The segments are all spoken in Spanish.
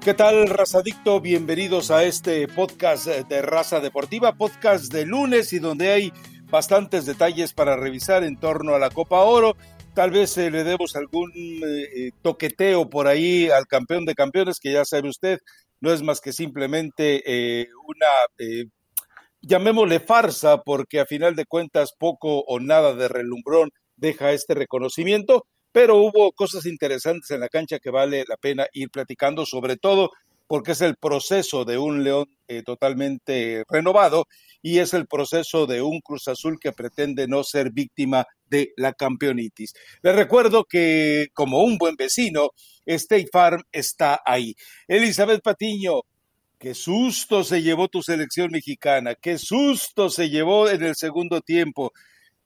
¿Qué tal, razadicto? Bienvenidos a este podcast de Raza Deportiva, podcast de lunes y donde hay bastantes detalles para revisar en torno a la Copa Oro. Tal vez eh, le demos algún eh, eh, toqueteo por ahí al campeón de campeones, que ya sabe usted, no es más que simplemente una, llamémosle farsa, porque a final de cuentas poco o nada de relumbrón deja este reconocimiento pero hubo cosas interesantes en la cancha que vale la pena ir platicando, sobre todo porque es el proceso de un León eh, totalmente renovado y es el proceso de un Cruz Azul que pretende no ser víctima de la campeonitis. Les recuerdo que como un buen vecino, State Farm está ahí. Elizabeth Patiño, qué susto se llevó tu selección mexicana, qué susto se llevó en el segundo tiempo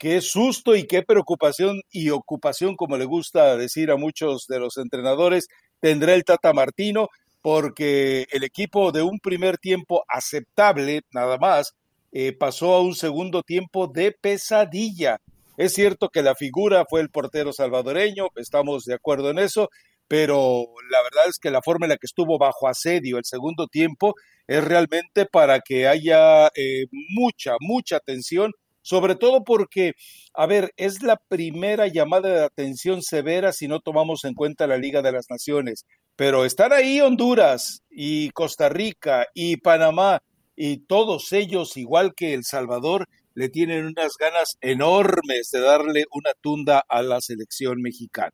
qué susto y qué preocupación y ocupación, como le gusta decir a muchos de los entrenadores, tendrá el Tata Martino, porque el equipo de un primer tiempo aceptable, nada más, eh, pasó a un segundo tiempo de pesadilla. Es cierto que la figura fue el portero salvadoreño, estamos de acuerdo en eso, pero la verdad es que la forma en la que estuvo bajo asedio el segundo tiempo es realmente para que haya eh, mucha, mucha tensión sobre todo porque, a ver, es la primera llamada de atención severa si no tomamos en cuenta la Liga de las Naciones, pero están ahí Honduras y Costa Rica y Panamá y todos ellos, igual que El Salvador, le tienen unas ganas enormes de darle una tunda a la selección mexicana.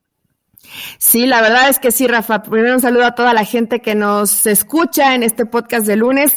Sí, la verdad es que sí, Rafa. Primero un saludo a toda la gente que nos escucha en este podcast de lunes.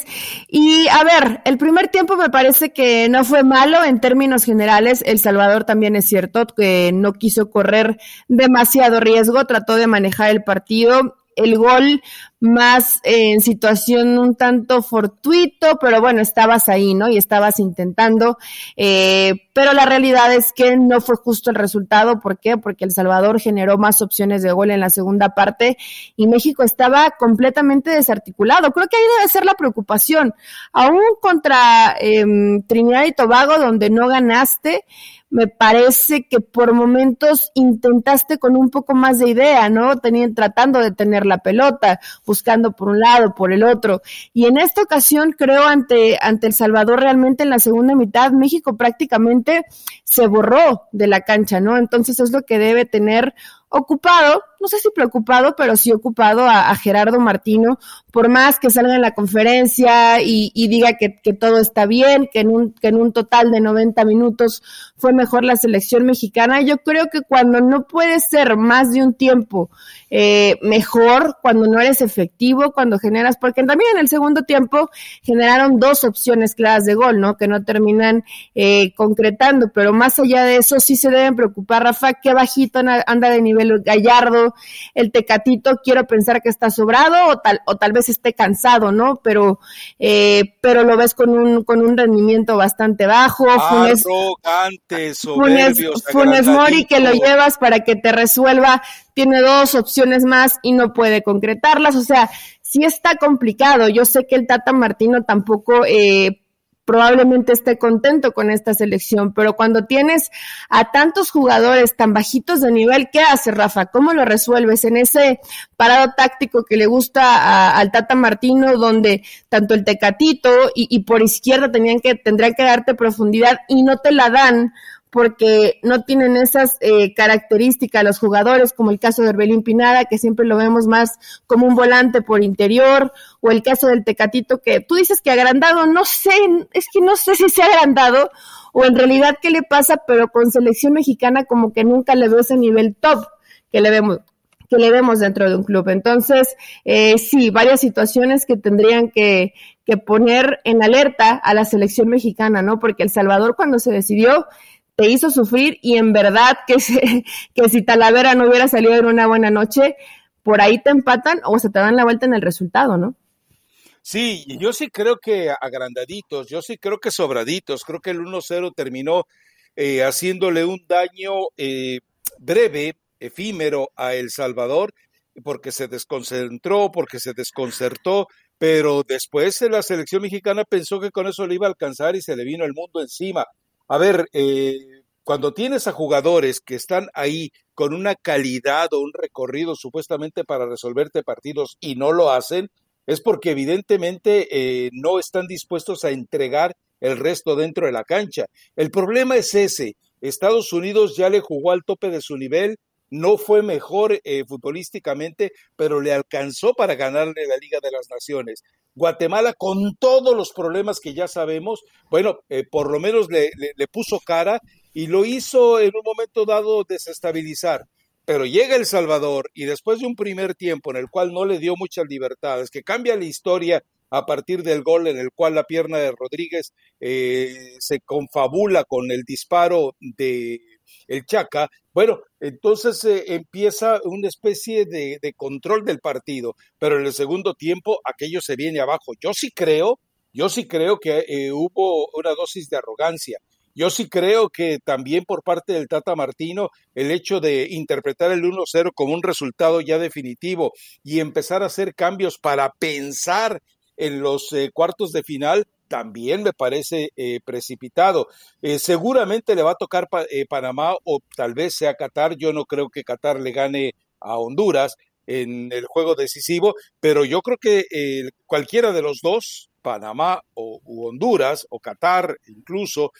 Y a ver, el primer tiempo me parece que no fue malo en términos generales. El Salvador también es cierto que no quiso correr demasiado riesgo, trató de manejar el partido el gol más en situación un tanto fortuito, pero bueno, estabas ahí, ¿no? Y estabas intentando, eh, pero la realidad es que no fue justo el resultado. ¿Por qué? Porque El Salvador generó más opciones de gol en la segunda parte y México estaba completamente desarticulado. Creo que ahí debe ser la preocupación. Aún contra eh, Trinidad y Tobago, donde no ganaste, me parece que por momentos intentaste con un poco más de idea, ¿no? Tenían, tratando de tener la pelota, buscando por un lado, por el otro. Y en esta ocasión, creo, ante, ante El Salvador, realmente en la segunda mitad, México prácticamente se borró de la cancha, ¿no? Entonces es lo que debe tener ocupado, no sé si preocupado, pero sí ocupado a, Gerardo Martino, por más que salga en la conferencia y, diga que, todo está bien, que en, un, que en un total de 90 minutos fue mejor la selección mexicana. Yo creo que cuando no puede ser más de un tiempo eh, mejor, cuando no eres efectivo, cuando generas, porque también en el segundo tiempo generaron dos opciones claras de gol, ¿no? Que no terminan eh, concretando, pero más allá de eso sí se deben preocupar, Rafa, qué bajito anda de nivel Gallardo, el Tecatito, quiero pensar que está sobrado o tal, o tal vez esté cansado, ¿no? Pero, eh, pero lo ves con un, con un rendimiento bastante bajo. Funes, Funes, Mori que lo llevas para que te resuelva, tiene dos opciones más y no puede concretarlas, o sea, sí está complicado. Yo sé que el Tata Martino tampoco eh, probablemente esté contento con esta selección, pero cuando tienes a tantos jugadores tan bajitos de nivel, ¿qué hace Rafa? ¿Cómo lo resuelves en ese parado táctico que le gusta al Tata Martino, donde tanto el Tecatito y, y por izquierda tenían que, tendrían que darte profundidad y no te la dan porque no tienen esas eh, características los jugadores, como el caso de Herbelín Pinada, que siempre lo vemos más como un volante por interior, o el caso del Tecatito, que tú dices que agrandado, no sé, es que no sé si se ha agrandado, o en realidad qué le pasa, pero con selección mexicana como que nunca le veo ese nivel top que le vemos que le vemos dentro de un club. Entonces, eh, sí, varias situaciones que tendrían que, que poner en alerta a la selección mexicana, ¿no? Porque El Salvador cuando se decidió hizo sufrir y en verdad que, que si Talavera no hubiera salido en una buena noche, por ahí te empatan o se te dan la vuelta en el resultado, ¿no? Sí, yo sí creo que agrandaditos, yo sí creo que sobraditos, creo que el 1-0 terminó eh, haciéndole un daño eh, breve, efímero a El Salvador, porque se desconcentró, porque se desconcertó, pero después la selección mexicana pensó que con eso le iba a alcanzar y se le vino el mundo encima. A ver, eh, cuando tienes a jugadores que están ahí con una calidad o un recorrido supuestamente para resolverte partidos y no lo hacen, es porque evidentemente eh, no están dispuestos a entregar el resto dentro de la cancha. El problema es ese. Estados Unidos ya le jugó al tope de su nivel, no fue mejor eh, futbolísticamente, pero le alcanzó para ganarle la Liga de las Naciones. Guatemala, con todos los problemas que ya sabemos, bueno, eh, por lo menos le, le, puso cara y lo hizo en un momento dado desestabilizar. Pero llega El Salvador y después de un primer tiempo en el cual no le dio muchas libertades, que cambia la historia a partir del gol en el cual la pierna de Rodríguez eh, se confabula con el disparo de el Chaca, bueno, entonces eh, empieza una especie de, control del partido, pero en el segundo tiempo aquello se viene abajo. Yo sí creo, yo sí creo que eh, hubo una dosis de arrogancia. Yo sí creo que también por parte del Tata Martino el hecho de interpretar el 1-0 como un resultado ya definitivo y empezar a hacer cambios para pensar en los eh, cuartos de final también me parece eh, precipitado. Eh, seguramente le va a tocar Panamá o tal vez sea Qatar. Yo no creo que Qatar le gane a Honduras en el juego decisivo, pero yo creo que cualquiera de los dos, Panamá o Honduras o Qatar incluso,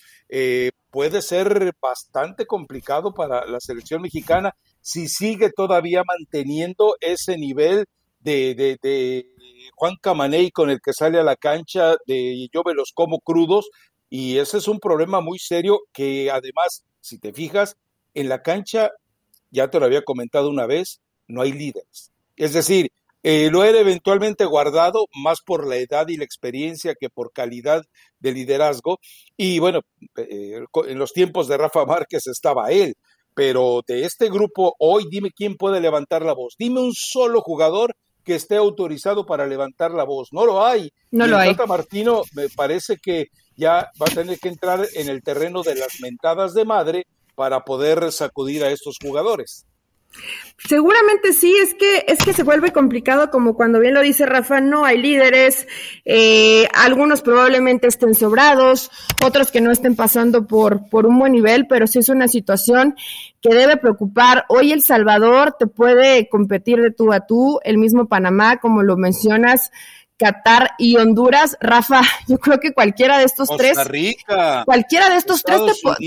puede ser bastante complicado para la selección mexicana si sigue todavía manteniendo ese nivel de, de, Juan Camaney con el que sale a la cancha, de yo me los como crudos, y ese es un problema muy serio que además, si te fijas, en la cancha, ya te lo había comentado una vez, no hay líderes. Es decir, eh, lo era eventualmente guardado más por la edad y la experiencia que por calidad de liderazgo. Y bueno, eh, en los tiempos de Rafa Márquez estaba él, pero de este grupo, hoy dime quién puede levantar la voz. Dime un solo jugador que esté autorizado para levantar la voz. No lo hay. No lo hay. Martino me parece que ya va a tener que entrar en el terreno de las mentadas de madre para poder sacudir a estos jugadores. Seguramente sí, es que, es que se vuelve complicado, como cuando bien lo dice Rafa, no hay líderes, eh, algunos probablemente estén sobrados, otros que no estén pasando por, por un buen nivel, pero sí es una situación que debe preocupar. Hoy El Salvador te puede competir de tú a tú, el mismo Panamá, como lo mencionas, Qatar y Honduras. Rafa, yo creo que cualquiera de estos tres, cualquiera de estos tres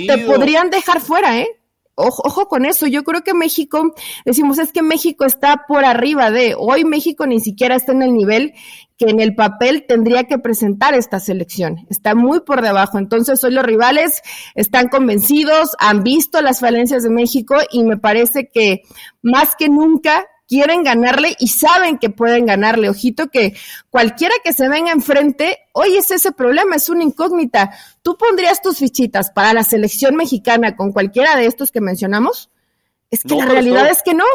te podrían dejar fuera, ¿eh? Ojo, con eso, yo creo que México, decimos, es que México está por arriba de, hoy México ni siquiera está en el nivel que en el papel tendría que presentar esta selección, está muy por debajo, entonces hoy los rivales están convencidos, han visto las falencias de México y me parece que más que nunca quieren ganarle y saben que pueden ganarle. Ojito que cualquiera que se venga enfrente, hoy es ese problema, es una incógnita. ¿Tú pondrías tus fichitas para la selección mexicana con cualquiera de estos que mencionamos? Es que la realidad es que no.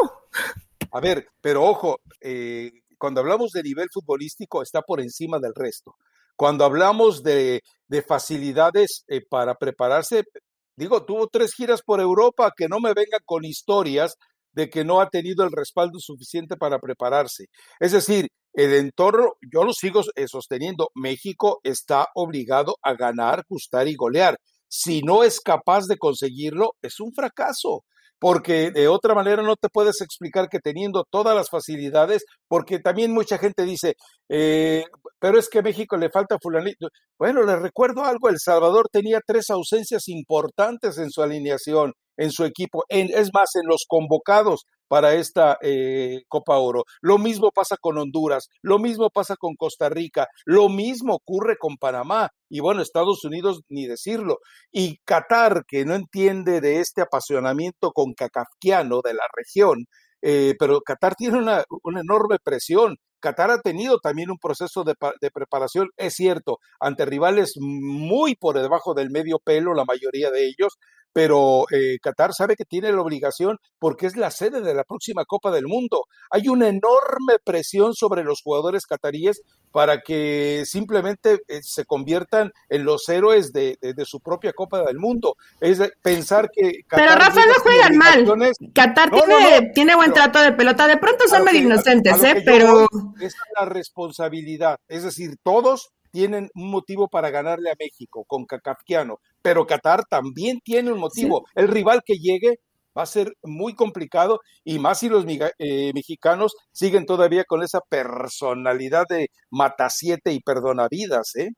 A ver, pero ojo, eh, cuando hablamos de nivel futbolístico está por encima del resto. Cuando hablamos de, facilidades eh, para prepararse, digo, tuvo tres giras por Europa, que no me vengan con historias de que no ha tenido el respaldo suficiente para prepararse. Es decir, el entorno, yo lo sigo eh, sosteniendo, México está obligado a ganar, gustar y golear. Si no es capaz de conseguirlo, es un fracaso porque de otra manera no te puedes explicar que teniendo todas las facilidades, porque también mucha gente dice, eh, pero es que a México le falta fulanito. Bueno, les recuerdo algo, El Salvador tenía tres ausencias importantes en su alineación, en su equipo, en, es más, en los convocados para esta eh, Copa Oro. Lo mismo pasa con Honduras, lo mismo pasa con Costa Rica, lo mismo ocurre con Panamá y bueno, Estados Unidos ni decirlo. Y Qatar, que no entiende de este apasionamiento con concacafquiano de la región, eh, pero Qatar tiene una, una enorme presión Qatar ha tenido también un proceso de, preparación, es cierto, ante rivales muy por debajo del medio pelo, la mayoría de ellos, pero eh, Qatar sabe que tiene la obligación porque es la sede de la próxima Copa del Mundo. Hay una enorme presión sobre los jugadores cataríes para que simplemente eh, se conviertan en los héroes de, su propia Copa del Mundo. Es pensar que... Pero Rafa no juegan mal. Qatar tiene, buen trato de pelota. De pronto son medio inocentes, ¿eh? Pero... Esa es la responsabilidad. Es decir, todos tienen un motivo para ganarle a México con Kafkiano, pero Qatar también tiene un motivo. El rival que llegue va a ser muy complicado y más si los eh, mexicanos siguen todavía con esa personalidad de matasiete y perdonavidas, ¿eh?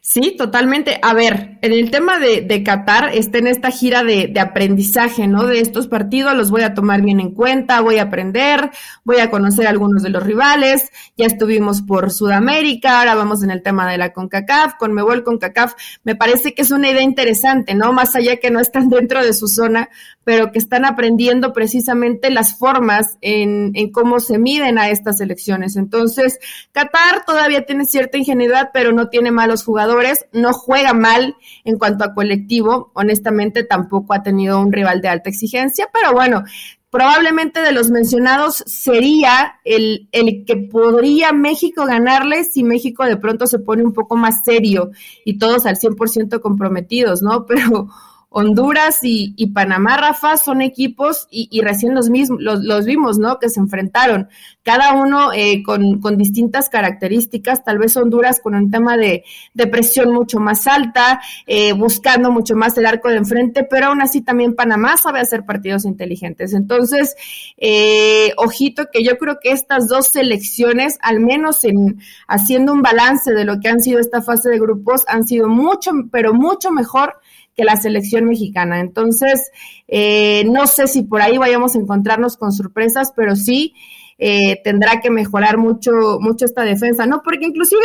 Sí, totalmente. A ver, en el tema de, Qatar, está en esta gira de, aprendizaje, ¿no? De estos partidos, los voy a tomar bien en cuenta, voy a aprender, voy a conocer algunos de los rivales. Ya estuvimos por Sudamérica, ahora vamos en el tema de la CONCACAF, con Mebol CONCACAF. Me parece que es una idea interesante, ¿no? Más allá que no están dentro de su zona, pero que están aprendiendo precisamente las formas en, en cómo se miden a estas elecciones. Entonces, Qatar todavía tiene cierta ingenuidad, pero no tiene malos jugadores, no juega mal en cuanto a colectivo, honestamente tampoco ha tenido un rival de alta exigencia, pero bueno, probablemente de los mencionados sería el, el que podría México ganarle si México de pronto se pone un poco más serio y todos al 100% comprometidos, ¿no? Pero Honduras y, Panamá, Rafa, son equipos y, recién los, mismos, los, vimos, ¿no? Que se enfrentaron, cada uno eh, con, distintas características, tal vez Honduras con un tema de, presión mucho más alta, eh, buscando mucho más el arco de enfrente, pero aún así también Panamá sabe hacer partidos inteligentes. Entonces, eh, ojito que yo creo que estas dos selecciones, al menos en haciendo un balance de lo que han sido esta fase de grupos, han sido mucho, pero mucho mejor que la selección mexicana. Entonces, eh, no sé si por ahí vayamos a encontrarnos con sorpresas, pero sí eh, tendrá que mejorar mucho, mucho esta defensa, ¿no? Porque inclusive,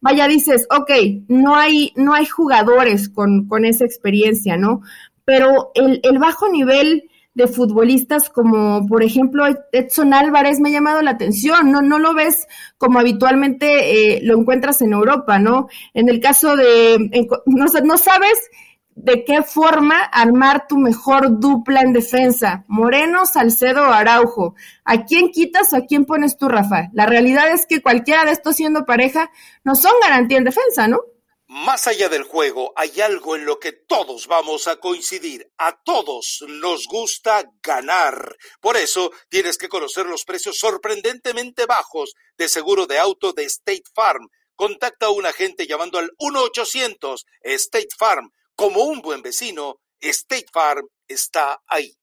vaya, dices, ok, no hay, no hay jugadores con, con esa experiencia, ¿no? Pero el, el bajo nivel de futbolistas como por ejemplo Edson Álvarez me ha llamado la atención, no, no lo ves como habitualmente eh, lo encuentras en Europa, ¿no? En el caso de, no, no sabes de qué forma armar tu mejor dupla en defensa. Moreno, Salcedo o Araujo. ¿A quién quitas o a quién pones tú, Rafa? La realidad es que cualquiera de estos siendo pareja no son garantía en defensa, ¿no? Más allá del juego, hay algo en lo que todos vamos a coincidir. A todos nos gusta ganar. Por eso tienes que conocer los precios sorprendentemente bajos de seguro de auto de State Farm. Contacta a un agente llamando al 1-800 State Farm como un buen vecino, State Farm está ahí.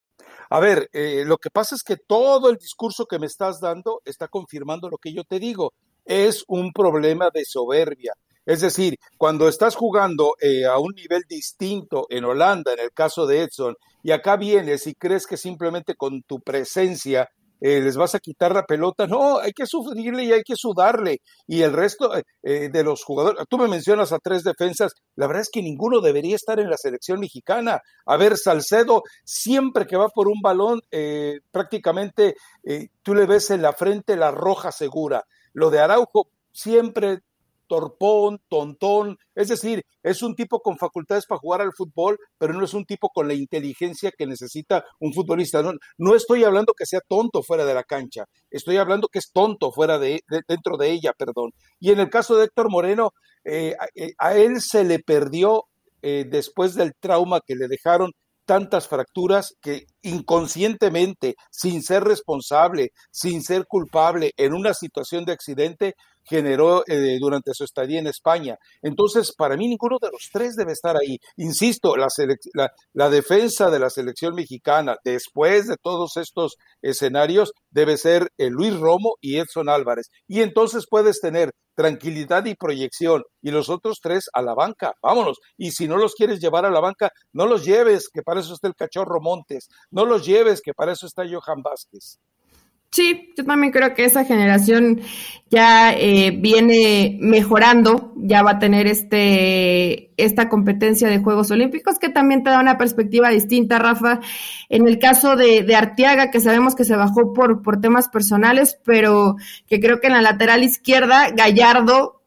A ver, eh, lo que pasa es que todo el discurso que me estás dando está confirmando lo que yo te digo. Es un problema de soberbia. Es decir, cuando estás jugando eh, a un nivel distinto en Holanda, en el caso de Edson, y acá vienes y crees que simplemente con tu presencia eh, les vas a quitar la pelota. No, hay que sufrirle y hay que sudarle. Y el resto eh, eh, de los jugadores, tú me mencionas a tres defensas, la verdad es que ninguno debería estar en la selección mexicana. A ver, Salcedo, siempre que va por un balón, prácticamente tú le ves en la frente la roja segura. Lo de Araujo, siempre torpón, tontón, es decir, es un tipo con facultades para jugar al fútbol, pero no es un tipo con la inteligencia que necesita un futbolista. No, estoy hablando que sea tonto fuera de la cancha, estoy hablando que es tonto fuera de, dentro de ella, perdón. Y en el caso de Héctor Moreno, eh, a, él se le perdió eh, después del trauma que le dejaron tantas fracturas que inconscientemente, sin ser responsable, sin ser culpable, en una situación de accidente, generó eh, durante su estadía en España. Entonces, para mí ninguno de los tres debe estar ahí. Insisto, la, la, defensa de la selección mexicana después de todos estos escenarios debe ser eh, Luis Romo y Edson Álvarez. Y entonces puedes tener tranquilidad y proyección y los otros tres a la banca, vámonos. Y si no los quieres llevar a la banca, no los lleves, que para eso está el cachorro Montes, no los lleves, que para eso está Johan Vázquez. Sí, yo también creo que esa generación ya eh, viene mejorando, ya va a tener este esta competencia de Juegos Olímpicos que también te da una perspectiva distinta, Rafa. En el caso de, de Arteaga, que sabemos que se bajó por, por temas personales, pero que creo que en la lateral izquierda, Gallardo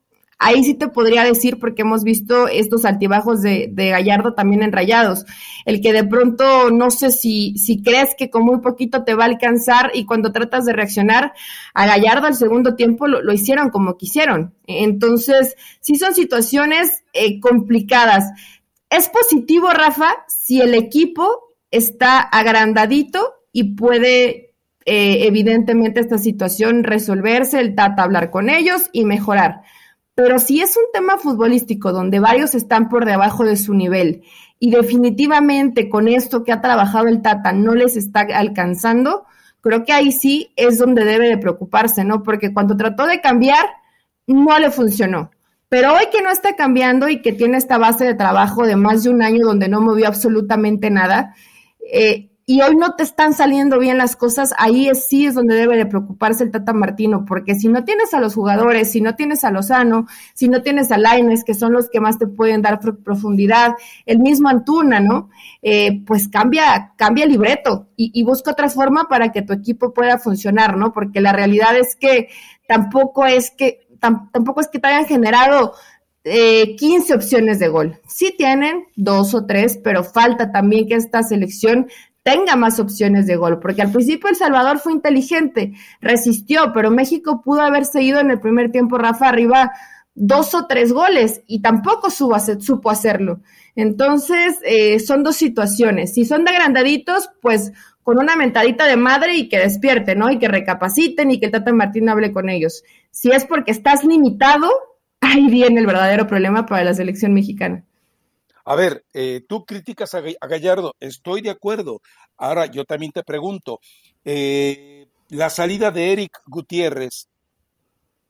Ahí sí te podría decir, porque hemos visto estos altibajos de, Gallardo también en rayados. El que de pronto no sé si, si crees que con muy poquito te va a alcanzar y cuando tratas de reaccionar a Gallardo al segundo tiempo lo, hicieron como quisieron. Entonces, sí son situaciones eh, complicadas. Es positivo, Rafa, si el equipo está agrandadito y puede eh, evidentemente esta situación resolverse, el Tata hablar con ellos y mejorar Pero si es un tema futbolístico donde varios están por debajo de su nivel y definitivamente con esto que ha trabajado el Tata no les está alcanzando, creo que ahí sí es donde debe de preocuparse, ¿no? Porque cuando trató de cambiar, no le funcionó. Pero hoy que no está cambiando y que tiene esta base de trabajo de más de un año donde no movió absolutamente nada, eh, y hoy no te están saliendo bien las cosas, ahí es, sí es donde debe de preocuparse el Tata Martino, porque si no tienes a los jugadores, si no tienes a Lozano, si no tienes a Laines, que son los que más te pueden dar profundidad, el mismo Antuna, ¿no? Eh, pues cambia, cambia el libreto y, busca otra forma para que tu equipo pueda funcionar, ¿no? Porque la realidad es que tampoco es que tampoco es que te hayan generado eh, 15 opciones de gol. Sí tienen dos o tres, pero falta también que esta selección tenga más opciones de gol, porque al principio El Salvador fue inteligente, resistió, pero México pudo haber seguido en el primer tiempo Rafa arriba dos o tres goles y tampoco supo hacerlo. Entonces, eh, son dos situaciones. Si son de agrandaditos, pues con una mentadita de madre y que despierte, ¿no? Y que recapaciten y que el Tata Martín hable con ellos. Si es porque estás limitado, ahí viene el verdadero problema para la selección mexicana. A ver, eh, tú criticas a, Gallardo, estoy de acuerdo. Ahora yo también te pregunto, eh, la salida de Eric Gutiérrez,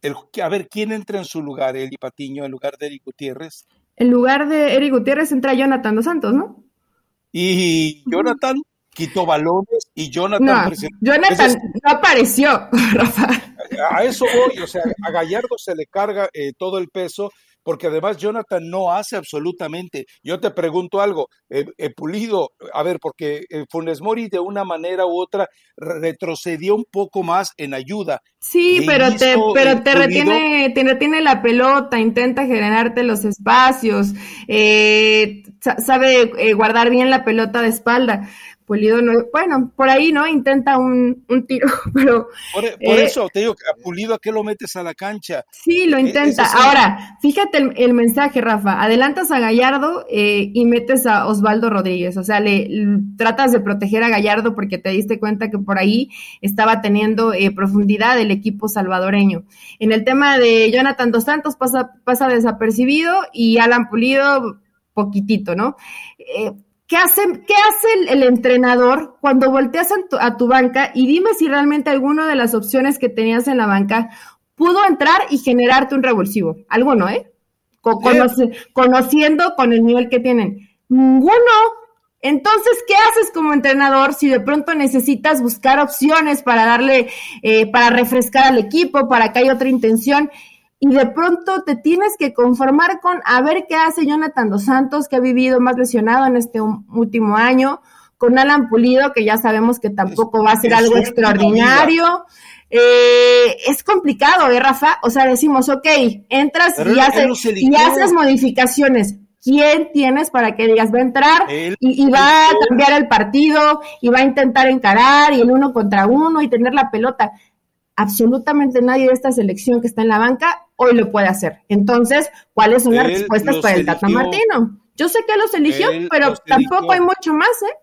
el, a ver, ¿quién entra en su lugar, Eli Patiño, en lugar de Eric Gutiérrez? En lugar de Eric Gutiérrez entra Jonathan Dos Santos, ¿no? Y Jonathan quitó balones y Jonathan... No, Jonathan no apareció, Rafa. A eso voy, o sea, a Gallardo se le carga eh, todo el peso porque además Jonathan no hace absolutamente. Yo te pregunto algo, eh, eh, Pulido, a ver, porque eh, Funes Mori de una manera u otra retrocedió un poco más en ayuda. Sí, pero te, pero te retiene, te retiene la pelota, intenta generarte los espacios, sabe guardar bien la pelota de espalda. Pulido no, bueno, por ahí, ¿no? Intenta un, un tiro, pero... Por, eh, eso te digo, a Pulido, ¿a qué lo metes a la cancha? Sí, lo e, intenta. Ahora, fíjate el, mensaje, Rafa. Adelantas a Gallardo eh, y metes a Osvaldo Rodríguez. O sea, le, tratas de proteger a Gallardo porque te diste cuenta que por ahí estaba teniendo eh, profundidad el equipo salvadoreño. En el tema de Jonathan Dos Santos pasa, pasa desapercibido y Alan Pulido poquitito, ¿no? ¿Qué hace, qué hace el, entrenador cuando volteas a tu, banca y dime si realmente alguna de las opciones que tenías en la banca pudo entrar y generarte un revulsivo? Alguno, ¿eh? conociendo con el nivel que tienen. Ninguno. Entonces, ¿qué haces como entrenador si de pronto necesitas buscar opciones para darle, eh, para refrescar al equipo, para que haya otra intención? Y de pronto te tienes que conformar con a ver qué hace Jonathan Dos Santos, que ha vivido más lesionado en este último año, con Alan Pulido, que ya sabemos que tampoco va a ser algo extraordinario. Eh, es complicado, ¿eh, Rafa? O sea, decimos, ok, entras y, y haces modificaciones. ¿Quién tienes para que digas, va a entrar y, y, va a cambiar el partido y va a intentar encarar y el uno contra uno y tener la pelota? Absolutamente nadie de esta selección que está en la banca hoy lo puede hacer. Entonces, ¿cuáles son las respuestas para el Tata Martino? Yo sé que los eligió, pero tampoco hay mucho más, ¿eh?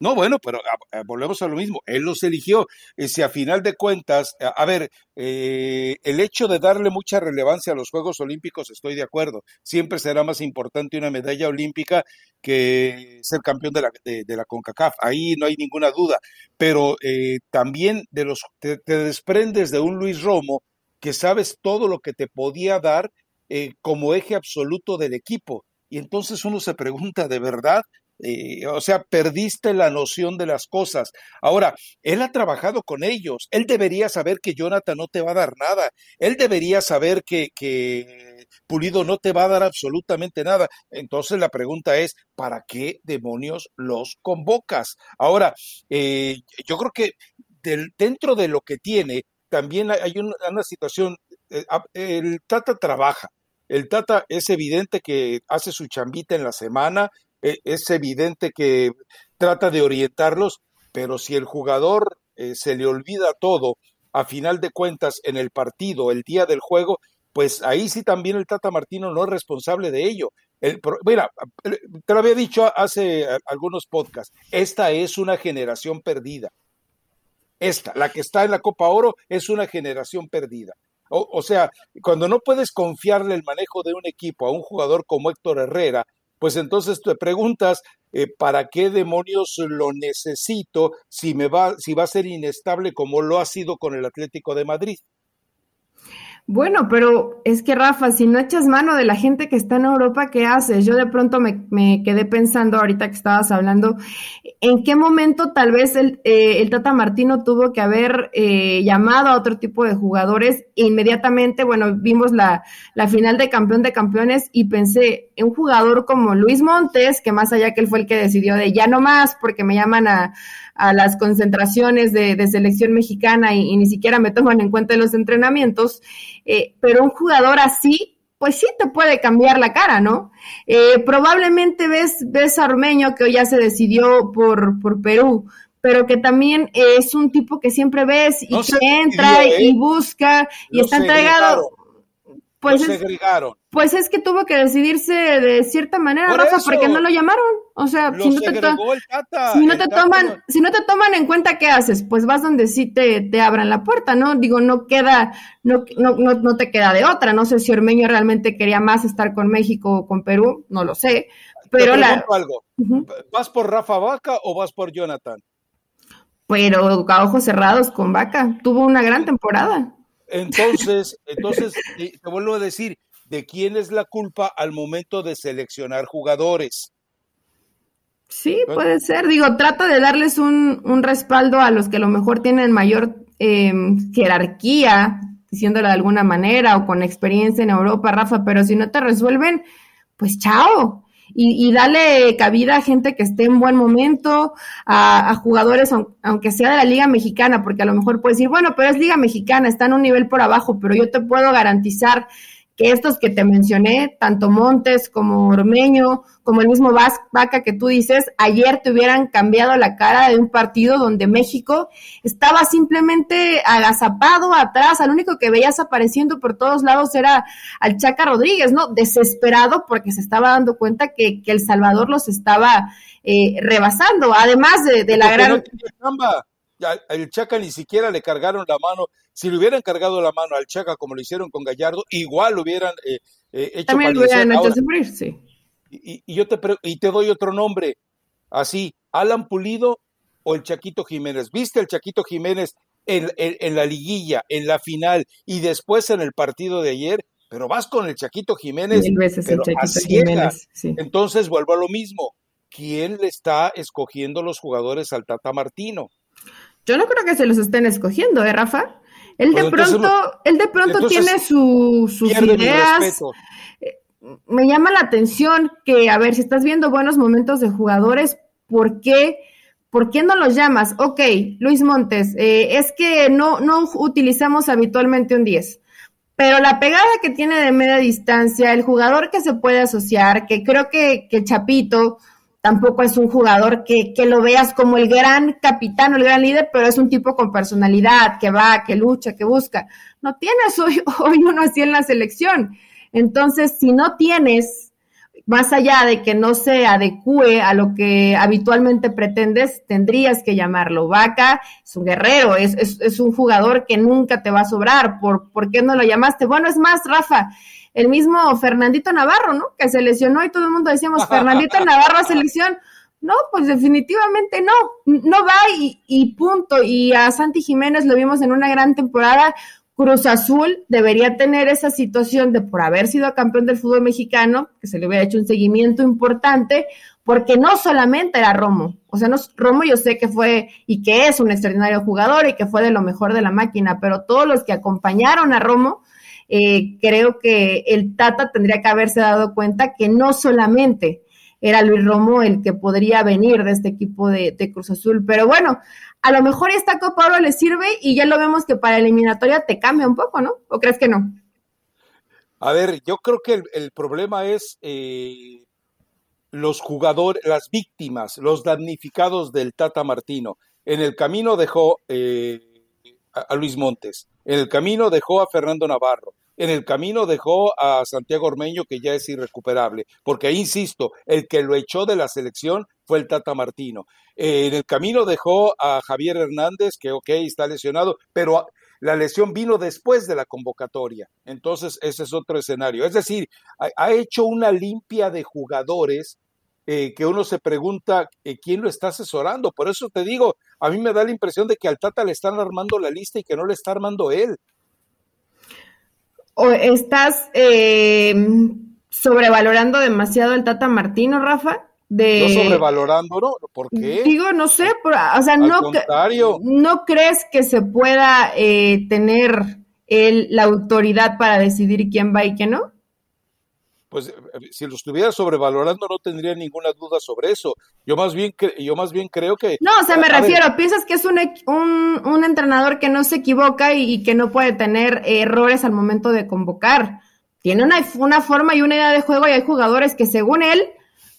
No, bueno, pero ah, ah, volvemos a lo mismo. Él los eligió. Si a final de cuentas, a, ver, eh, el hecho de darle mucha relevancia a los Juegos Olímpicos, estoy de acuerdo. Siempre será más importante una medalla olímpica que ser campeón de la, de, la CONCACAF. Ahí no hay ninguna duda. Pero eh, también de los, te, desprendes de un Luis Romo que sabes todo lo que te podía dar eh, como eje absoluto del equipo. Y entonces uno se pregunta, ¿de verdad o sea, perdiste la noción de las cosas. Ahora, él ha trabajado con ellos. Él debería saber que Jonathan no te va a dar nada. Él debería saber que, que Pulido no te va a dar absolutamente nada. Entonces la pregunta es, ¿para qué demonios los convocas? Ahora, eh, yo creo que dentro de lo que tiene, también hay una, situación, eh, el Tata trabaja. El Tata es evidente que hace su chambita en la semana, es evidente que trata de orientarlos, pero si el jugador eh, se le olvida todo, a final de cuentas, en el partido, el día del juego, pues ahí sí también el Tata Martino no es responsable de ello. mira, te lo había dicho hace algunos podcasts, esta es una generación perdida. Esta, la que está en la Copa Oro, es una generación perdida. O, sea, cuando no puedes confiarle el manejo de un equipo a un jugador como Héctor Herrera, pues entonces te preguntas eh, para qué demonios lo necesito si me va, si va a ser inestable como lo ha sido con el Atlético de Madrid. Bueno, pero es que Rafa, si no echas mano de la gente que está en Europa, ¿qué haces? Yo de pronto me, quedé pensando ahorita que estabas hablando, ¿en qué momento tal vez el, eh, el Tata Martino tuvo que haber eh, llamado a otro tipo de jugadores? Inmediatamente, bueno, vimos la, la final de campeón de campeones y pensé, en un jugador como Luis Montes, que más allá que él fue el que decidió de ya no más, porque me llaman a a las concentraciones de, selección mexicana y, ni siquiera me toman en cuenta los entrenamientos, eh, pero un jugador así, pues sí te puede cambiar la cara, ¿no? Eh, probablemente ves, ves a Armeño que hoy ya se decidió por, por Perú, pero que también es un tipo que siempre ves y que entra y ¿eh? busca y está entregado. Pues es, pues es que tuvo que decidirse de cierta manera, Rafa, porque no lo llamaron. O sea, si no, te, si no te toman, si no te toman en cuenta, ¿qué haces? Pues vas donde sí te, te abran la puerta, ¿no? Digo, no queda, no, no, no, te queda de otra. No sé si Ormeño realmente quería más estar con México o con Perú, no lo sé. Pero la... algo. ¿Vas por Rafa Vaca o vas por Jonathan? Pero a ojos cerrados con Vaca. Tuvo una gran temporada. Entonces, entonces, te vuelvo a decir, ¿de quién es la culpa al momento de seleccionar jugadores? Sí, puede ser. Digo, trata de darles un, un respaldo a los que a lo mejor tienen mayor eh, jerarquía, diciéndolo de alguna manera, o con experiencia en Europa, Rafa, pero si no te resuelven, pues chao y, y dale cabida a gente que esté en buen momento, a, jugadores, aunque sea de la Liga Mexicana, porque a lo mejor puedes decir, bueno, pero es Liga Mexicana, está en un nivel por abajo, pero yo te puedo garantizar que estos que te mencioné, tanto Montes como Ormeño, como el mismo Vaca que tú dices, ayer te hubieran cambiado la cara de un partido donde México estaba simplemente agazapado atrás, al único que veías apareciendo por todos lados era al Chaca Rodríguez, ¿no? Desesperado porque se estaba dando cuenta que, que El Salvador los estaba eh, rebasando, además de, la gran el Chaca ni siquiera le cargaron la mano. Si le hubieran cargado la mano al Chaca como lo hicieron con Gallardo, igual lo hubieran eh, eh, hecho También lo hubieran hecho sufrir, sí. Y, yo te, y te doy otro nombre, así, Alan Pulido o el Chaquito Jiménez. ¿Viste el Chaquito Jiménez en, en, la liguilla, en la final y después en el partido de ayer? Pero vas con el Chaquito Jiménez. Mil veces el Chaquito Jiménez. Entonces vuelvo a lo mismo. ¿Quién le está escogiendo los jugadores al Tata Martino? Yo no creo que se los estén escogiendo, ¿eh, Rafa? Él de pues pronto, él de pronto tiene sus ideas. Eh, me llama la atención que, a ver, si estás viendo buenos momentos de jugadores, ¿por qué? ¿Por qué no los llamas? Ok, Luis Montes, eh, es que no, no utilizamos habitualmente un 10. Pero la pegada que tiene de media distancia, el jugador que se puede asociar, que creo que, que Chapito, tampoco es un jugador que, que, lo veas como el gran capitán o el gran líder, pero es un tipo con personalidad, que va, que lucha, que busca. No tienes hoy, hoy uno así en la selección. Entonces, si no tienes, más allá de que no se adecue a lo que habitualmente pretendes, tendrías que llamarlo. Vaca es un guerrero, es, es, es un jugador que nunca te va a sobrar. ¿Por, ¿Por qué no lo llamaste? Bueno, es más, Rafa, el mismo Fernandito Navarro, ¿no? Que se lesionó y todo el mundo decíamos, Fernandito Navarro a selección. No, pues definitivamente no, no va y, y, punto. Y a Santi Jiménez lo vimos en una gran temporada. Cruz Azul debería tener esa situación de por haber sido campeón del fútbol mexicano, que se le hubiera hecho un seguimiento importante, porque no solamente era Romo, o sea, no, Romo yo sé que fue y que es un extraordinario jugador y que fue de lo mejor de la máquina, pero todos los que acompañaron a Romo, eh, creo que el Tata tendría que haberse dado cuenta que no solamente era Luis Romo el que podría venir de este equipo de, Cruz Azul, pero bueno, a lo mejor esta Copa Oro le sirve y ya lo vemos que para eliminatoria te cambia un poco, ¿no? ¿O crees que no? A ver, yo creo que el, problema es eh, los jugadores, las víctimas, los damnificados del Tata Martino. En el camino dejó eh, a Luis Montes, en el camino dejó a Fernando Navarro, en el camino dejó a Santiago Ormeño, que ya es irrecuperable, porque insisto, el que lo echó de la selección fue el Tata Martino. en el camino dejó a Javier Hernández, que ok, está lesionado, pero la lesión vino después de la convocatoria. Entonces, ese es otro escenario. Es decir, ha, hecho una limpia de jugadores eh, que uno se pregunta eh, quién lo está asesorando. Por eso te digo, a mí me da la impresión de que al Tata le están armando la lista y que no le está armando él. ¿O estás eh, sobrevalorando demasiado al Tata Martino, Rafa? De... No sobrevalorando, ¿no? ¿Por qué? Digo, no sé, o sea, no, no crees que se pueda eh, tener el, la autoridad para decidir quién va y quién no? Pues eh, si lo estuviera sobrevalorando no tendría ninguna duda sobre eso. Yo más bien, yo más bien creo que... No, o sea, me refiero, piensas que es un, un, un, entrenador que no se equivoca y, que no puede tener errores al momento de convocar. Tiene una, una forma y una idea de juego y hay jugadores que según él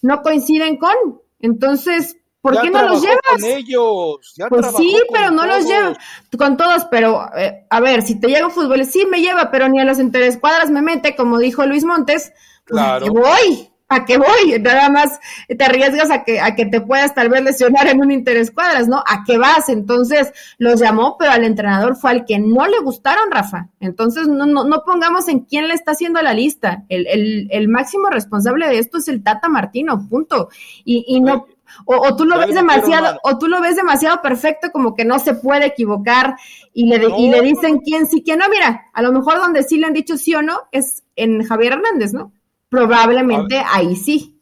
no coinciden con. Entonces, ¿por qué no los llevas? Con ellos, pues sí, pero no los llevas con todos, pero eh, a ver, si te llega un fútbol, sí me lleva, pero ni a los interescuadras me mete, como dijo Luis Montes, pues, claro. voy. ¿A qué voy? Nada más te arriesgas a que, a que te puedas tal vez lesionar en un interés cuadras, ¿no? ¿A qué vas? Entonces los llamó, pero al entrenador fue al que no le gustaron, Rafa. Entonces no, no, no pongamos en quién le está haciendo la lista. El, el, el máximo responsable de esto es el Tata Martino, punto. Y, y no, o, o, tú lo ves demasiado, o tú lo ves demasiado perfecto, como que no se puede equivocar, y le, y le dicen quién sí, quién no. Mira, a lo mejor donde sí le han dicho sí o no es en Javier Hernández, ¿no? Probablemente ahí sí.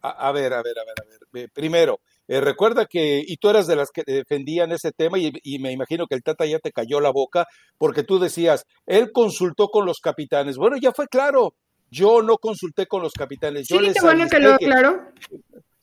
A, ver, a ver, a ver, a ver. Primero, eh, recuerda que, y tú eras de las que defendían ese tema, y, me imagino que el Tata ya te cayó la boca, porque tú decías, él consultó con los capitanes. Bueno, ya fue claro, yo no consulté con los capitanes. Yo sí, bueno que lo claro.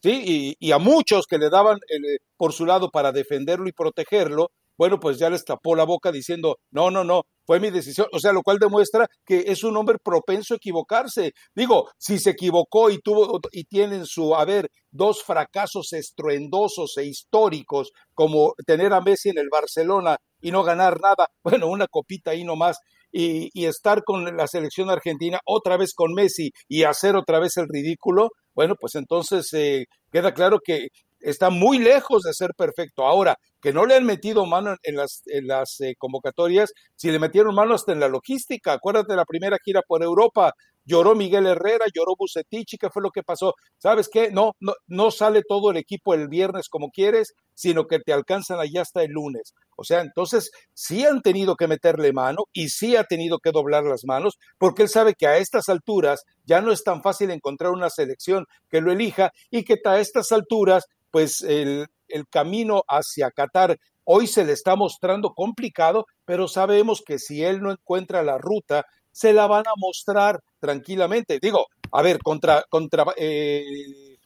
Sí, y, a muchos que le daban eh, por su lado para defenderlo y protegerlo, bueno, pues ya les tapó la boca diciendo, no, no, no, fue mi decisión, o sea, lo cual demuestra que es un hombre propenso a equivocarse. Digo, si se equivocó y tuvo y tiene en su haber dos fracasos estruendosos e históricos, como tener a Messi en el Barcelona y no ganar nada, bueno, una copita ahí nomás, y, y estar con la selección argentina otra vez con Messi y hacer otra vez el ridículo, bueno, pues entonces eh, queda claro que está muy lejos de ser perfecto. Ahora, que no le han metido mano en las, en las eh, convocatorias, si le metieron mano hasta en la logística. Acuérdate la primera gira por Europa, lloró Miguel Herrera, lloró Bucetich, ¿qué fue lo que pasó? ¿Sabes qué? No, no, no sale todo el equipo el viernes como quieres, sino que te alcanzan allá hasta el lunes. O sea, entonces sí han tenido que meterle mano y sí ha tenido que doblar las manos, porque él sabe que a estas alturas ya no es tan fácil encontrar una selección que lo elija y que a estas alturas pues el, camino hacia Qatar hoy se le está mostrando complicado, pero sabemos que si él no encuentra la ruta, se la van a mostrar tranquilamente. Digo, a ver, contra, contra, eh,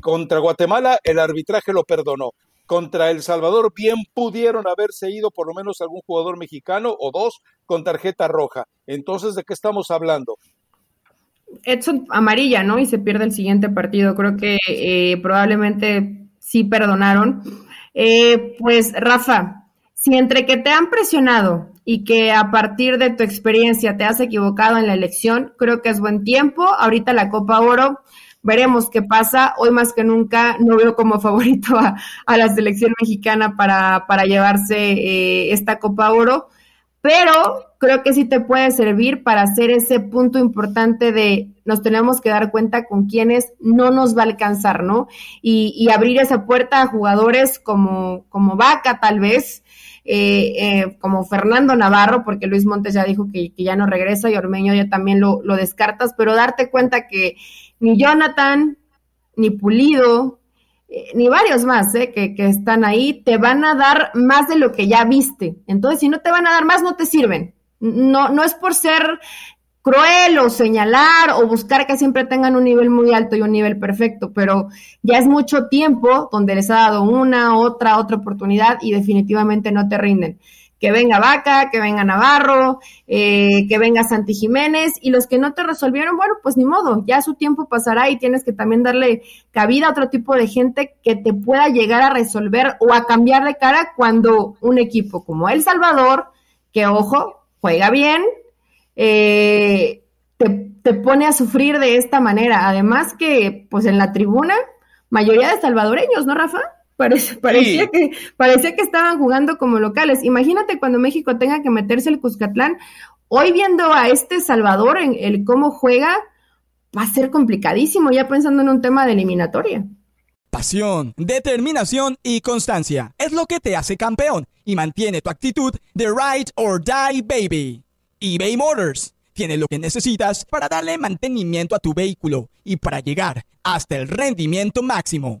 contra Guatemala el arbitraje lo perdonó. Contra El Salvador bien pudieron haberse ido por lo menos algún jugador mexicano o dos con tarjeta roja. Entonces, ¿de qué estamos hablando? Edson amarilla, ¿no? Y se pierde el siguiente partido. Creo que eh, probablemente sí perdonaron. Eh, pues, Rafa, si entre que te han presionado y que a partir de tu experiencia te has equivocado en la elección, creo que es buen tiempo. Ahorita la Copa Oro, veremos qué pasa. Hoy más que nunca no veo como favorito a, la selección mexicana para, llevarse eh, esta Copa Oro pero creo que sí te puede servir para hacer ese punto importante de nos tenemos que dar cuenta con quienes no nos va a alcanzar, ¿no? Y, y abrir esa puerta a jugadores como, como Vaca, tal vez, eh, eh, como Fernando Navarro, porque Luis Montes ya dijo que, ya no regresa y Ormeño ya también lo, descartas, pero darte cuenta que ni Jonathan, ni Pulido, ni varios más eh, que, que, están ahí, te van a dar más de lo que ya viste. Entonces, si no te van a dar más, no te sirven. No, no es por ser cruel o señalar o buscar que siempre tengan un nivel muy alto y un nivel perfecto, pero ya es mucho tiempo donde les ha dado una, otra, otra oportunidad y definitivamente no te rinden que venga Vaca, que venga Navarro, eh, que venga Santi Jiménez, y los que no te resolvieron, bueno, pues ni modo, ya su tiempo pasará y tienes que también darle cabida a otro tipo de gente que te pueda llegar a resolver o a cambiar de cara cuando un equipo como El Salvador, que ojo, juega bien, eh, te, te pone a sufrir de esta manera. Además que, pues en la tribuna, mayoría de salvadoreños, ¿no, Rafa? parecía, que, parecía que estaban jugando como locales. Imagínate cuando México tenga que meterse el Cuscatlán. Hoy viendo a este Salvador en el cómo juega, va a ser complicadísimo, ya pensando en un tema de eliminatoria. Pasión, determinación y constancia es lo que te hace campeón y mantiene tu actitud de ride or die baby. eBay Motors tiene lo que necesitas para darle mantenimiento a tu vehículo y para llegar hasta el rendimiento máximo.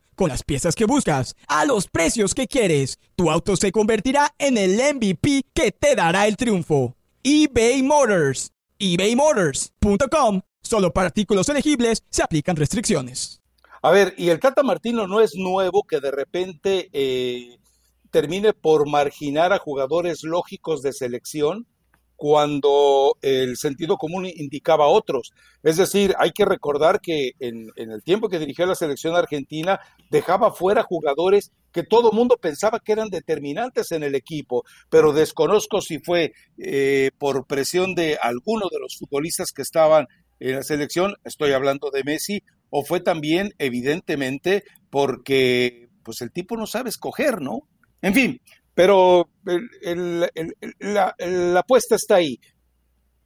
Con las piezas que buscas, a los precios que quieres, tu auto se convertirá en el MVP que te dará el triunfo. eBay Motors. ebaymotors.com Solo para artículos elegibles se aplican restricciones. A ver, y el Tata Martino no es nuevo que de repente eh, termine por marginar a jugadores lógicos de selección cuando el sentido común indicaba otros. Es decir, hay que recordar que en, el tiempo que dirigía la selección argentina dejaba fuera jugadores que todo mundo pensaba que eran determinantes en el equipo, pero desconozco si fue eh, por presión de alguno de los futbolistas que estaban en la selección, estoy hablando de Messi, o fue también evidentemente porque pues el tipo no sabe escoger, ¿no? En fin, pero la, apuesta está ahí.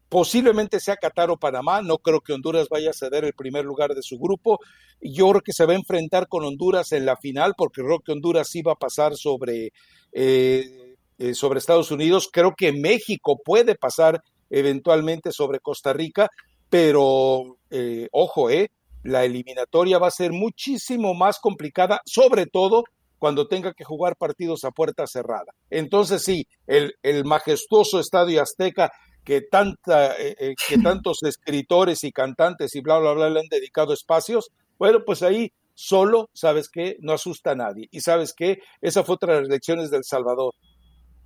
Posiblemente sea Qatar o Panamá, no creo que Honduras vaya a ceder el primer lugar de su grupo. Yo creo que se va a enfrentar con Honduras en la final, porque creo que Honduras sí va a pasar sobre, eh, eh, sobre Estados Unidos. Creo que México puede pasar eventualmente sobre Costa Rica, pero eh, ojo, eh, la eliminatoria va a ser muchísimo más complicada, sobre todo cuando tenga que jugar partidos a puerta cerrada. Entonces sí, el, el majestuoso Estadio Azteca que, tanta, eh, eh, que tantos escritores y cantantes y bla, bla, bla le han dedicado espacios, bueno, pues ahí solo, ¿sabes qué? No asusta a nadie. Y ¿sabes qué? Esa fue otra de las lecciones del Salvador.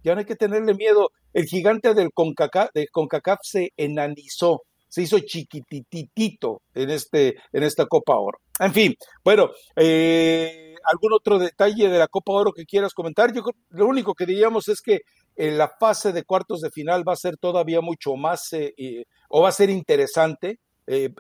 Ya no hay que tenerle miedo. El gigante del CONCACAF, del CONCACAF se enanizó se hizo chiquititito en, este, en esta Copa Oro. En fin, bueno, eh, ¿algún otro detalle de la Copa Oro que quieras comentar? Yo lo único que diríamos es que en la fase de cuartos de final va a ser todavía mucho más, eh, o va a ser interesante, eh,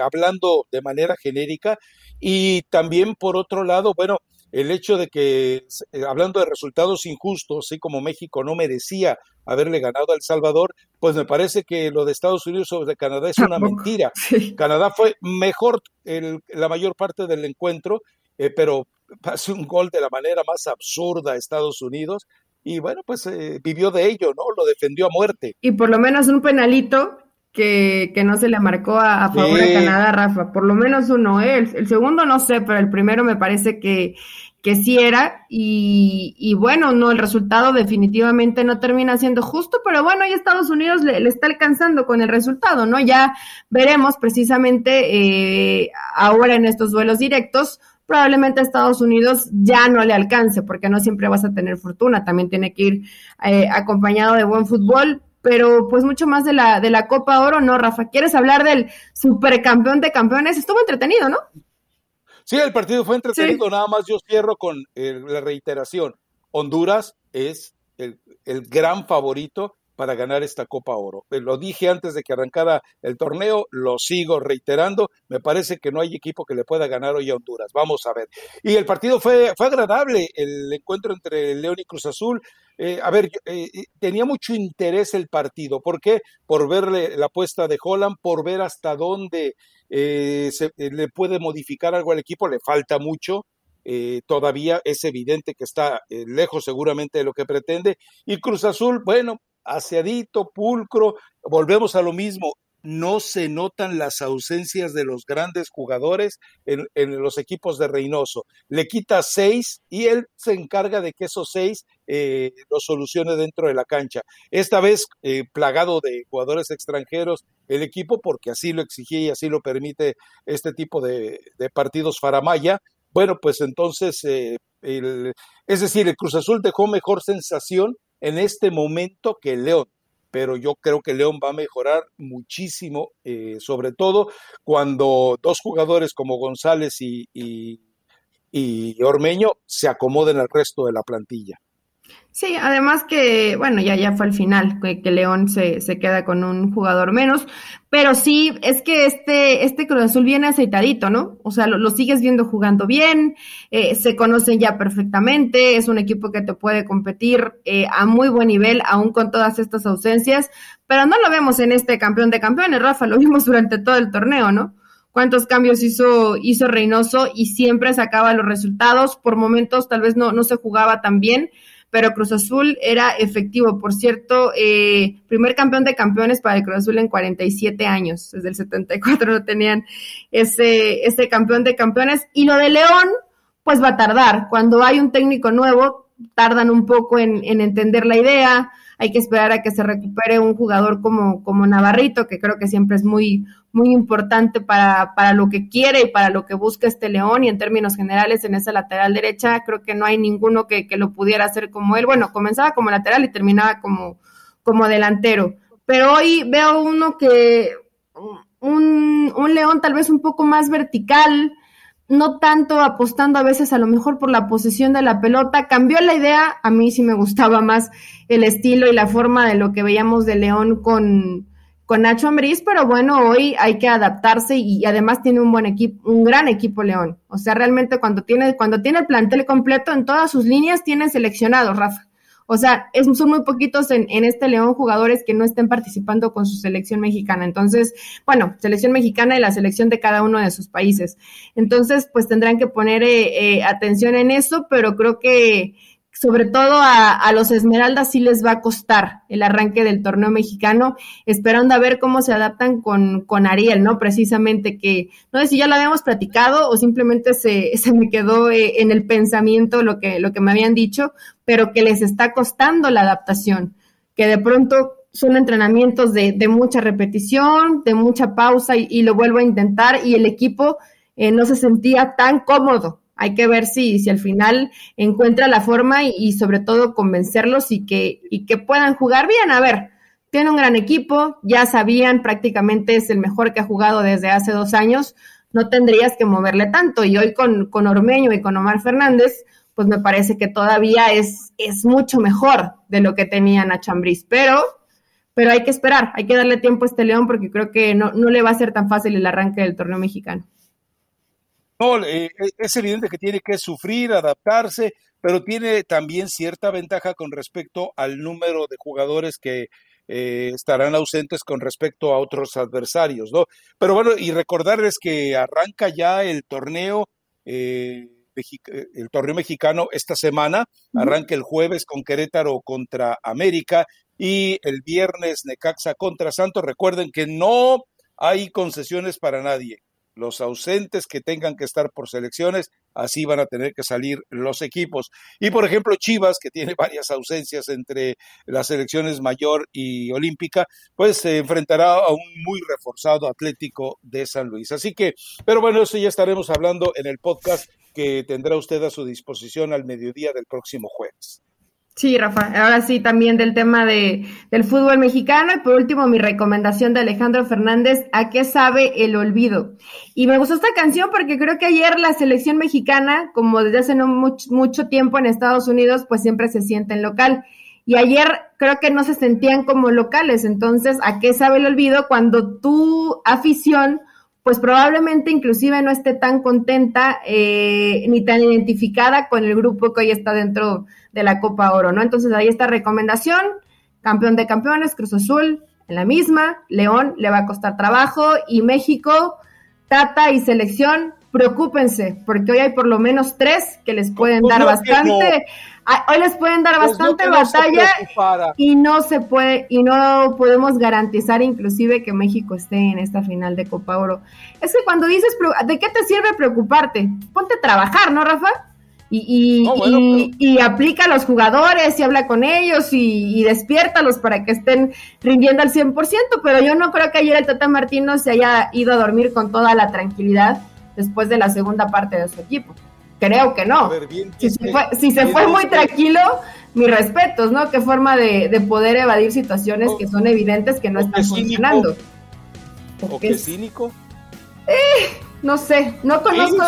hablando de manera genérica, y también por otro lado, bueno, el hecho de que, eh, hablando de resultados injustos, así como México no merecía haberle ganado a El Salvador, pues me parece que lo de Estados Unidos sobre Canadá es una mentira. Canadá fue mejor el, la mayor parte del encuentro, eh, pero pasó un gol de la manera más absurda a Estados Unidos y bueno, pues eh, vivió de ello, ¿no? Lo defendió a muerte. Y por lo menos un penalito que, que no se le marcó a, favor de Canadá, Rafa. Por lo menos uno, ¿eh? el, segundo no sé, pero el primero me parece que, que sí era. Y, y, bueno, no, el resultado definitivamente no termina siendo justo, pero bueno, y Estados Unidos le, le está alcanzando con el resultado, ¿no? Ya veremos precisamente eh, ahora en estos duelos directos probablemente a Estados Unidos ya no le alcance, porque no siempre vas a tener fortuna, también tiene que ir eh, acompañado de buen fútbol, pero pues mucho más de la, de la Copa Oro, ¿no, Rafa? ¿Quieres hablar del supercampeón de campeones? Estuvo entretenido, ¿no? Sí, el partido fue entretenido, nada más yo cierro con eh, la reiteración. Honduras es el, el gran favorito para ganar esta Copa Oro. Eh, lo dije antes de que arrancara el torneo, lo sigo reiterando. Me parece que no hay equipo que le pueda ganar hoy a Honduras. Vamos a ver. Y el partido fue, fue agradable, el encuentro entre León y Cruz Azul. Eh, a ver, eh, tenía mucho interés el partido. ¿Por qué? Por verle la apuesta de Holland, por ver hasta dónde se, le puede modificar algo al equipo. Le falta mucho. todavía es evidente que está lejos seguramente de lo que pretende. Y Cruz Azul, bueno, aseadito, pulcro, volvemos a lo mismo, no se notan las ausencias de los grandes jugadores en, los equipos de Reynoso. Le quita seis y él se encarga de que esos seis eh, lo solucione dentro de la cancha. Esta vez eh, plagado de jugadores extranjeros el equipo, porque así lo exigía y así lo permite este tipo de, partidos faramaya. Bueno, pues entonces eh, es decir, el Cruz Azul dejó mejor sensación en este momento que León pero yo creo que León va a mejorar muchísimo, eh, sobre todo cuando dos jugadores como González y, y Ormeño se acomoden al resto de la plantilla. Sí, además que, bueno, ya, ya fue el final, que, León se, se, queda con un jugador menos, pero sí, es que este, este Cruz Azul viene aceitadito, ¿no? O sea, lo, sigues viendo jugando bien, eh, se conocen ya perfectamente, es un equipo que te puede competir eh, a muy buen nivel, aún con todas estas ausencias, pero no lo vemos en este campeón de campeones, Rafa, lo vimos durante todo el torneo, ¿no? cuántos cambios hizo, hizo Reynoso y siempre sacaba los resultados. Por momentos tal vez no, no se jugaba tan bien, pero Cruz Azul era efectivo. Por cierto, eh, primer campeón de campeones para el Cruz Azul en 47 años, desde el 74 no tenían ese, ese campeón de campeones. Y lo de León, pues va a tardar. Cuando hay un técnico nuevo, tardan un poco en, en entender la idea, hay que esperar a que se recupere un jugador como, como Navarrito, que creo que siempre es muy, muy importante para, para lo que quiere y para lo que busca este León. Y en términos generales, en esa lateral derecha, creo que no hay ninguno que, que lo pudiera hacer como él. Bueno, comenzaba como lateral y terminaba como, como delantero. Pero hoy veo uno que, un, un León tal vez un poco más vertical, no tanto apostando a veces a lo mejor por la posesión de la pelota. Cambió la idea, a mí sí me gustaba más el estilo y la forma de lo que veíamos de León con, con Nacho Ambriz, pero bueno, hoy hay que adaptarse y, además tiene un buen equipo, un gran equipo León. O sea, realmente cuando tiene, cuando tiene el plantel completo en todas sus líneas, tiene seleccionado, Rafa. O sea, son muy poquitos en, en, este León jugadores que no estén participando con su selección mexicana. Entonces, bueno, selección mexicana y la selección de cada uno de sus países. Entonces, pues tendrán que poner eh, eh, atención en eso, pero creo que sobre todo a, los Esmeraldas sí les va a costar el arranque del torneo mexicano, esperando a ver cómo se adaptan con, con Ariel, ¿no? Precisamente que, no sé si ya lo habíamos platicado o simplemente se, se me quedó eh, en el pensamiento lo que, lo que me habían dicho, pero que les está costando la adaptación, que de pronto son entrenamientos de, de mucha repetición, de mucha pausa y, lo vuelvo a intentar y el equipo eh, no se sentía tan cómodo hay que ver si, si al final encuentra la forma y, sobre todo convencerlos y que, y que puedan jugar bien. A ver, tiene un gran equipo, ya sabían, prácticamente es el mejor que ha jugado desde hace dos años, no tendrías que moverle tanto. Y hoy con, con Ormeño y con Omar Fernández, pues me parece que todavía es, es mucho mejor de lo que tenían a Chambriz. Pero, pero hay que esperar, hay que darle tiempo a este León porque creo que no, no le va a ser tan fácil el arranque del torneo mexicano. No, eh, eh, es evidente que tiene que sufrir, adaptarse, pero tiene también cierta ventaja con respecto al número de jugadores que eh, estarán ausentes con respecto a otros adversarios, ¿no? Pero bueno, y recordarles que arranca ya el torneo, el torneo mexicano esta semana, arranca el jueves con Querétaro contra América y el viernes Necaxa contra Santos. Recuerden que no hay concesiones para nadie los ausentes que tengan que estar por selecciones, así van a tener que salir los equipos. Y por ejemplo, Chivas, que tiene varias ausencias entre las selecciones mayor y olímpica, pues se enfrentará a un muy reforzado Atlético de San Luis. Así que, pero bueno, eso ya estaremos hablando en el podcast que tendrá usted a su disposición al mediodía del próximo jueves. Sí, Rafa, ahora sí también del tema de, del fútbol mexicano y por último mi recomendación de Alejandro Fernández, ¿a qué sabe el olvido? Y me gustó esta canción porque creo que ayer la selección mexicana, como desde hace no mucho, mucho tiempo en Estados Unidos, pues siempre se siente en local. Y ayer creo que no se sentían como locales, entonces, ¿a qué sabe el olvido cuando tu afición pues probablemente inclusive no esté tan contenta eh, ni tan identificada con el grupo que hoy está dentro de la Copa Oro, ¿no? Entonces ahí está recomendación, campeón de campeones, Cruz Azul, en la misma, León le va a costar trabajo y México, Tata y selección, preocúpense, porque hoy hay por lo menos tres que les pueden dar bastante, hoy les pueden dar pues bastante batalla y no se puede, y no podemos garantizar inclusive que México esté en esta final de Copa Oro. Es que cuando dices, ¿de qué te sirve preocuparte? Ponte a trabajar, ¿no, Rafa? Y, y, y, aplica a los jugadores y habla con ellos y, y despiértalos para que estén rindiendo al 100%, pero yo no creo que ayer el Tata Martino se haya ido a dormir con toda la tranquilidad después de la segunda parte de su equipo. Creo que no. si, se fue, si se fue muy tranquilo, mis respetos, ¿no? Qué forma de, poder evadir situaciones que son evidentes que no están funcionando. ¿O qué cínico? Eh, no sé, no conozco,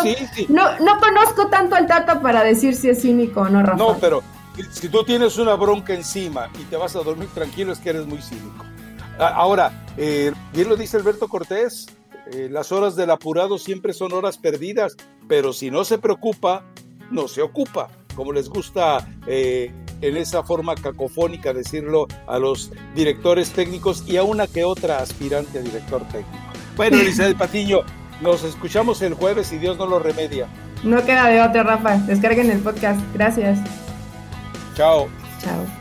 No, no conozco tanto al Tata para decir si es cínico o no, Rafa. No, pero si tú tienes una bronca encima y te vas a dormir tranquilo, es que eres muy cínico. Ahora, eh, bien lo dice Alberto Cortés, eh, las horas del apurado siempre son horas perdidas, pero si no se preocupa, no se ocupa, como les gusta eh, en esa forma cacofónica decirlo a los directores técnicos y a una que otra aspirante a director técnico. Bueno, Elizabeth Patiño, nos escuchamos el jueves y Dios no lo remedia. No queda de otra, Rafa. Descarguen el podcast. Gracias. Chao. Chao.